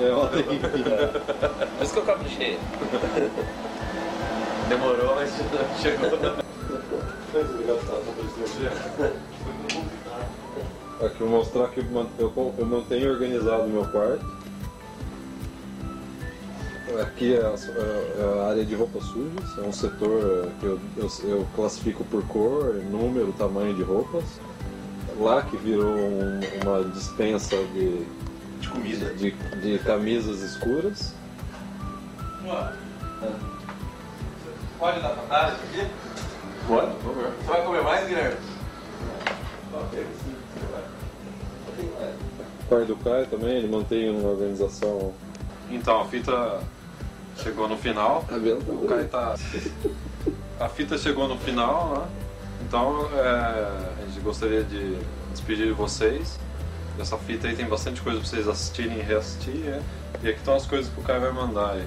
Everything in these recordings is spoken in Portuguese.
É, ontem que Por isso que eu caprichei. Demorou, mas chegou. Aqui vou mostrar que eu mantenho organizado o meu quarto. Aqui é a, é a área de roupas sujas, é um setor é, que eu, eu, eu classifico por cor, número, tamanho de roupas. Lá que virou um- uma dispensa de, De comida. de, de camisas escuras. Pode dar fantasma aqui? Pode, por favor. Você vai comer mais, Guilherme? O quarto do Caio também, ele mantém uma organização. Então, a fita chegou no final. O Caio tá. A fita chegou no final, né? Então é, a gente gostaria de despedir de vocês. Essa fita aí tem bastante coisa pra vocês assistirem e reassistir. né? E aqui estão as coisas que o Caio vai mandar aí.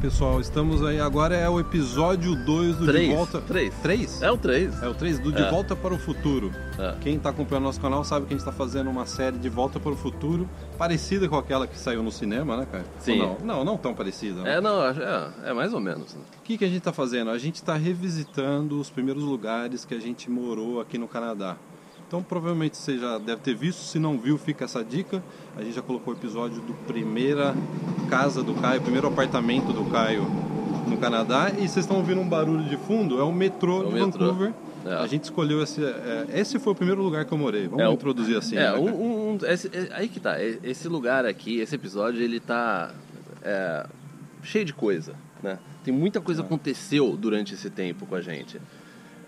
Pessoal, estamos aí. Agora é o episódio 2 do Três. De Volta. Três. 3? É o 3. É o 3 do De É. Volta para o Futuro. É. Quem está acompanhando nosso canal sabe que a gente está fazendo uma série de Volta para o Futuro parecida com aquela que saiu no cinema, né, cara? Sim. Não, não, não tão parecida. né? É, não, é, é mais ou menos. né? O que, que a gente está fazendo? A gente está revisitando os primeiros lugares que a gente morou aqui no Canadá. Então provavelmente você já deve ter visto, se não viu, fica essa dica. A gente já colocou o episódio do primeira casa do Caio, primeiro apartamento do Caio no Canadá. E vocês estão ouvindo um barulho de fundo, é o metrô É o de metrô. Vancouver. É. A gente escolheu esse. é, esse foi o primeiro lugar que eu morei. Vamos É, introduzir assim. é, né, um, um- esse- é- aí que tá. é- Esse lugar aqui, esse episódio, ele tá é, cheio de coisa, né? Tem muita coisa aconteceu durante esse tempo com a gente.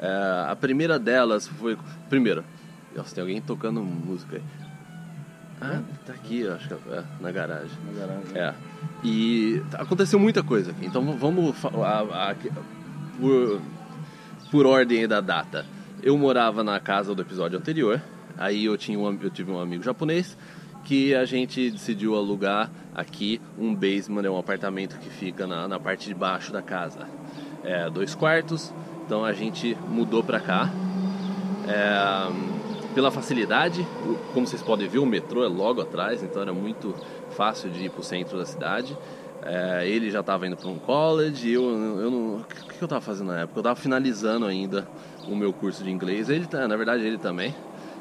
É, a primeira delas foi... Primeiro, nossa, tem alguém tocando música aí. Ah, tá aqui, eu acho que é, na garagem. Na garagem. É. E tá- aconteceu muita coisa aqui. Então vamos a- a- por, por ordem da data. Eu morava na casa do episódio anterior. Aí eu tinha um, eu tive um amigo japonês que a gente decidiu alugar aqui um basement, é um apartamento que fica na, na parte de baixo da casa. É, dois quartos. Então a gente mudou pra cá. É, pela facilidade, como vocês podem ver, o metrô é logo atrás, então era muito fácil de ir para o centro da cidade. É, ele já estava indo para um college, eu, eu não. O que que eu estava fazendo na época? Eu estava finalizando ainda o meu curso de inglês. Ele, tá- na verdade, ele também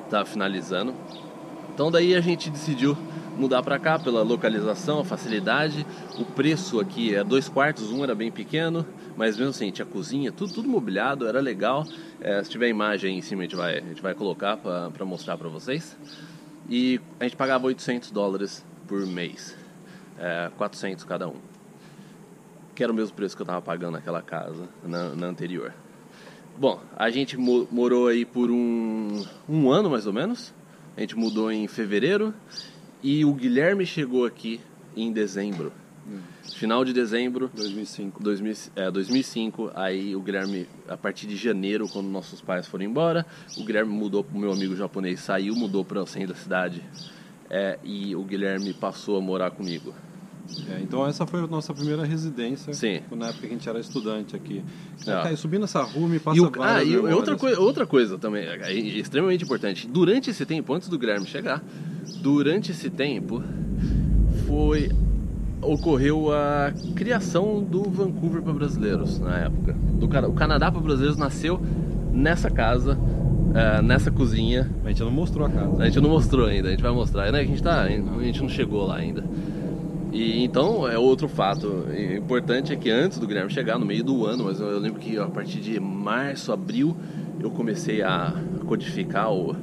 estava finalizando. Então daí a gente decidiu mudar para cá pela localização, a facilidade. O preço aqui é dois quartos, um era bem pequeno, mas mesmo assim tinha cozinha, tudo, tudo mobiliado, era legal. É, se tiver imagem aí em cima a gente vai, a gente vai colocar para mostrar para vocês. E a gente pagava 800 dólares por mês, é, 400 cada um. Que era o mesmo preço que eu estava pagando naquela casa, na, na anterior. Bom, a gente mo- morou aí por um, um ano mais ou menos. A gente mudou em fevereiro e o Guilherme chegou aqui em dezembro. Final de dezembro 2005. 2000, é, 2005, aí o Guilherme, a partir de janeiro, quando nossos pais foram embora, o Guilherme mudou pro meu amigo japonês, saiu, mudou para o centro da cidade é, e o Guilherme passou a morar comigo. É, então essa foi a nossa primeira residência. Sim. Na época que a gente era estudante aqui. É. Caio, subindo essa rua me passa E, o, ah, e memórias. outra, coi outra coisa também, é extremamente importante. Durante esse tempo, antes do Guilherme chegar, durante esse tempo, foi ocorreu a criação do Vancouver para brasileiros na época. Do, o Canadá para brasileiros nasceu nessa casa, eh, nessa cozinha. A gente não mostrou a casa. A gente não mostrou ainda, a gente vai mostrar, né? A gente, tá, a gente não chegou lá ainda. E então é outro fato importante é que antes do Guilherme chegar, no meio do ano, mas eu lembro que a partir de março, abril, eu comecei a codificar o,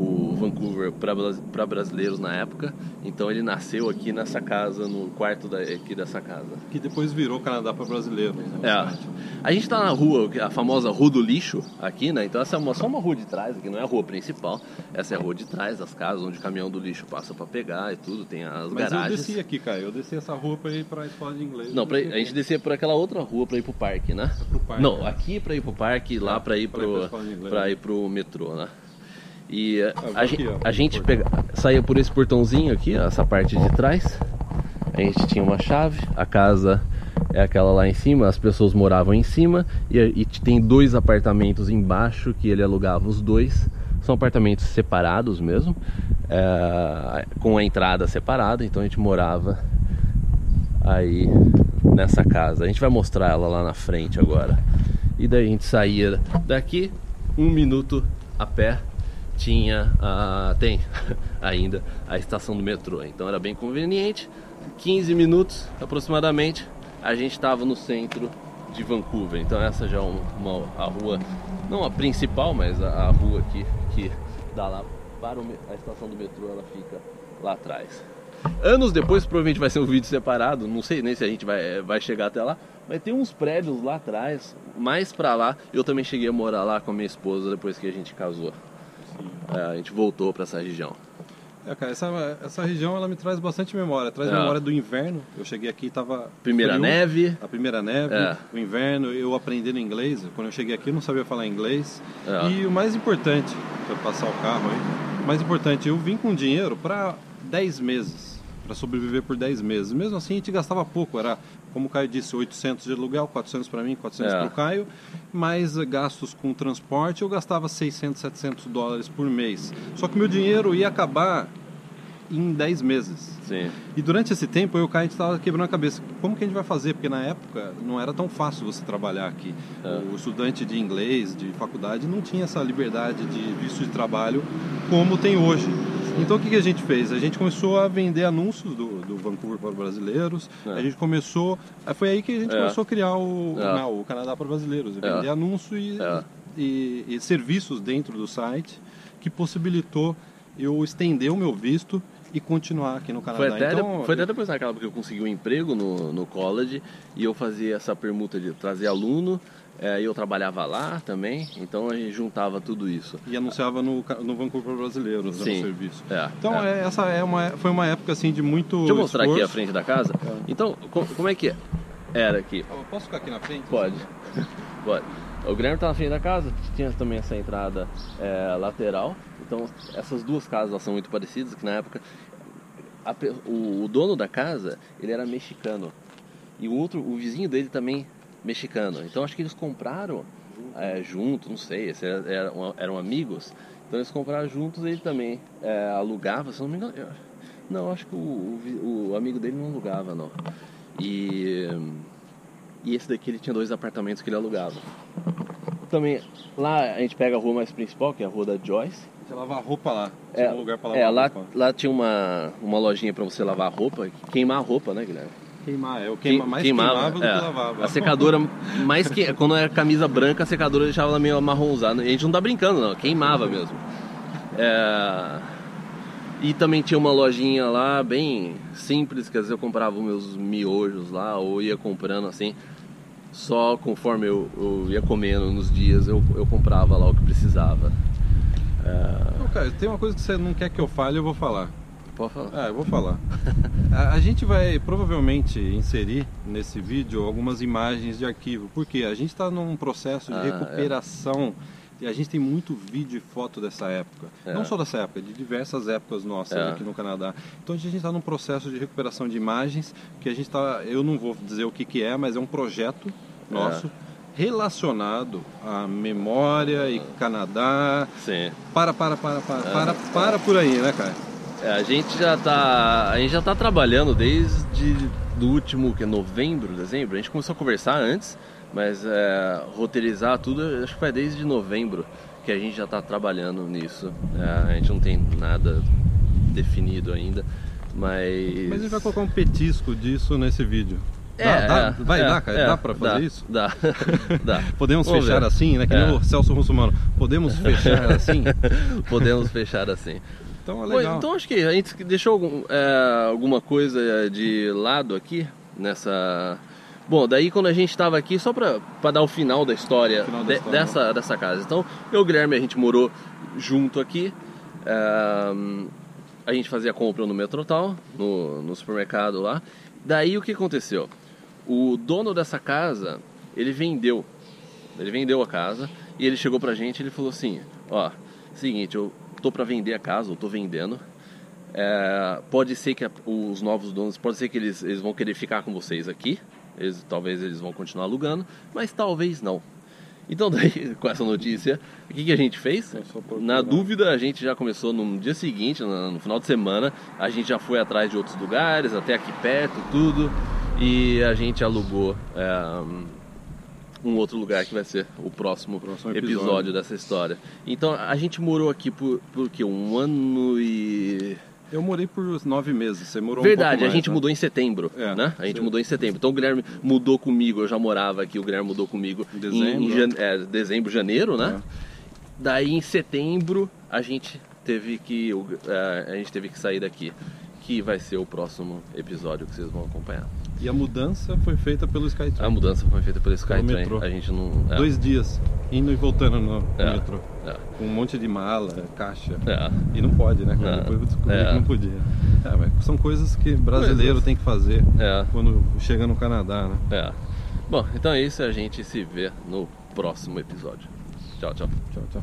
o Vancouver para brasileiros na época. Então ele nasceu aqui nessa casa, no quarto da, aqui dessa casa. Que depois virou Canadá para brasileiro. né? É. A gente tá na rua, a famosa Rua do Lixo aqui, né? Então essa é uma- só uma rua de trás aqui, não é a rua principal. Essa é a rua de trás das casas, onde o caminhão do lixo passa para pegar e tudo, tem as Mas eu garagens. desci aqui, Caio. Eu desci essa rua para ir para a escola de inglês. Não, Eu pra, a gente descia por aquela outra rua pra ir pro parque, né? Pro parque, Não, né? aqui pra ir pro parque, lá ir pra ir pra ir pro metrô, né? E eh, vou a, aqui, gente, ó, a gente pega, saía por esse portãozinho aqui, ó, essa parte de trás. A gente tinha uma chave, a casa é aquela lá em cima, as pessoas moravam em cima e, e tem dois apartamentos embaixo que ele alugava os dois. São apartamentos separados mesmo, é, com a entrada separada, então a gente morava aí nessa casa. A gente vai mostrar ela lá na frente agora. E daí a gente saía daqui, um minuto a pé, tinha a, tem ainda a estação do metrô. Então era bem conveniente. 15 minutos aproximadamente, a gente estava no centro de Vancouver. Então essa já é uma, a rua, não a principal, mas a, a rua que, que dá lá para o, a estação do metrô, ela fica lá atrás. Anos depois, provavelmente vai ser um vídeo separado, não sei nem se a gente vai, vai chegar até lá, mas tem uns prédios lá atrás, mais pra lá. Eu também cheguei a morar lá com a minha esposa depois que a gente casou. É, a gente voltou para essa região. É, cara, essa, essa região ela me traz bastante memória. Traz é. memória do inverno. Eu cheguei aqui e tava. Primeira frio, neve. A primeira neve, é. o inverno, eu aprendendo inglês. Quando eu cheguei aqui eu não sabia falar inglês. É. E o mais importante, para passar o carro aí, o mais importante, eu vim com dinheiro para 10 meses para sobreviver por 10 meses. Mesmo assim, a gente gastava pouco, era, como o Caio disse, 800 de aluguel, 400 para mim, 400 é. para o Caio, mais gastos com transporte, eu gastava 600, 700 dólares por mês. Só que meu dinheiro ia acabar em 10 meses. Sim. E durante esse tempo eu e o Caio estava quebrando a cabeça. Como que a gente vai fazer? Porque na época não era tão fácil você trabalhar aqui. É. O estudante de inglês, de faculdade, não tinha essa liberdade de visto de trabalho como tem hoje. Então o que, que a gente fez? A gente começou a vender anúncios do, do Vancouver para brasileiros. É. A gente começou. É, foi aí que a gente é. começou a criar o, é. não, o Canadá para brasileiros. É. Vender anúncios e, e, e serviços dentro do site que possibilitou eu estender o meu visto e continuar aqui no Canadá. Foi até, então, foi até depois daquela que eu consegui um emprego no, no college e eu fazia essa permuta de trazer aluno é, eu trabalhava lá também, então a gente juntava tudo isso. E anunciava no, no Vancouver Brasileiro, Sim, no serviço. É, então é. essa é uma, foi uma época assim de muito Deixa eu mostrar esforço. aqui a frente da casa. É. Então, como é que era aqui? Eu posso ficar aqui na frente? Pode. Pode. O Guilherme está na frente da casa, tinha também essa entrada é, lateral. Então, essas duas casas são muito parecidas, que na época a, o, o, dono da casa, ele era mexicano. E o outro, o vizinho dele também mexicano. Então acho que eles compraram é, junto, não sei, eram, eram amigos. Então eles compraram juntos ele também é, alugava, se não me engano. Eu, não, acho que o, o, o, amigo dele não alugava, não. E, e esse daqui ele tinha dois apartamentos que ele alugava. Também, lá a gente pega a rua mais principal, que é a rua da Joyce. Você lavar roupa lá. É, um lugar pra lavar é, lá, roupa. lá tinha uma, uma lojinha para você lavar roupa, queimar a roupa, né, Guilherme? Queimar, é queima, mais queimava, queimava do é, que lavava. A secadora, mais que quando era camisa branca, a secadora deixava ela meio amarronzada. E a gente não tá brincando, não, queimava mesmo. É... E também tinha uma lojinha lá bem simples, que às vezes eu comprava os meus miojos lá, ou ia comprando assim, só conforme eu, eu ia comendo nos dias, eu, eu comprava lá o que precisava. É... Não, cara, tem uma coisa que você não quer que eu fale, eu vou falar. Pode falar. Ah, eu vou falar. a, a, gente vai provavelmente inserir nesse vídeo algumas imagens de arquivo, porque a gente está num processo de ah, é. recuperação. É. E a gente tem muito vídeo e foto dessa época. É. Não só dessa época, de diversas épocas nossas é. aqui no Canadá. Então a gente está num processo de recuperação de imagens que a gente está. Eu não vou dizer o que, que é, mas é um projeto nosso é. relacionado à memória e Canadá. Sim. Para, para, para, para, para, para por aí, né, cara? É, a gente já tá. A gente já tá trabalhando desde do último que é novembro, dezembro. A gente começou a conversar antes, mas é, roteirizar tudo acho que foi desde novembro que a gente já está trabalhando nisso. É, a gente não tem nada definido ainda, mas. Mas a gente vai colocar um petisco disso nesse vídeo. Dá, é, dá, é, vai é, dar, cara? É, dá pra fazer dá, isso? Dá. dá. Podemos Vamos fechar ver. assim, né? Que nem o Celso Russomano. Podemos fechar assim? Podemos fechar assim. Então é legal. então acho que a gente deixou algum, é, alguma coisa de lado aqui nessa. Bom, daí quando a gente estava aqui, só para dar o final da história, final da de, história dessa, né? dessa casa. Então, eu e o Guilherme, a gente morou junto aqui. É, a gente fazia compra no Metrotal, no, no supermercado lá. Daí o que aconteceu? O dono dessa casa, ele vendeu. Ele vendeu a casa e ele chegou pra gente e ele falou assim, ó, seguinte, eu tô para vender a casa, eu tô vendendo. É, pode ser que a, os novos donos, pode ser que eles, eles vão querer ficar com vocês aqui, eles, talvez eles vão continuar alugando, mas talvez não. Então, daí, com essa notícia, o que, que a gente fez? Na dúvida, a gente já começou no dia seguinte, no final de semana, a gente já foi atrás de outros lugares, até aqui perto, tudo, e a gente alugou é, um outro lugar que vai ser o próximo, próximo episódio. episódio. dessa história. Então, a gente morou aqui por, por quê? Um ano e eu morei por nove meses, você morou Verdade, um mais, a gente né? mudou em setembro, é, né? A gente sim. mudou em setembro. Então o Guilherme mudou comigo, eu já morava aqui, o Guilherme mudou comigo dezembro. em, em jane... é, dezembro, janeiro, né? É. Daí em setembro a gente teve que é, a gente teve que sair daqui, que vai ser o próximo episódio que vocês vão acompanhar. E a mudança foi feita pelo Skytrain. A mudança foi feita pelo Skytrain. A gente não. É. Dois dias, indo e voltando no, é. metrô. É. Com um monte de mala, caixa. É. E não pode, né? Cara? Depois eu descobri é. que não podia. É, são coisas que brasileiro tem que fazer quando chega no Canadá, né? É. Bom, então é isso. A gente se vê no próximo episódio. Tchau, tchau. Tchau, tchau.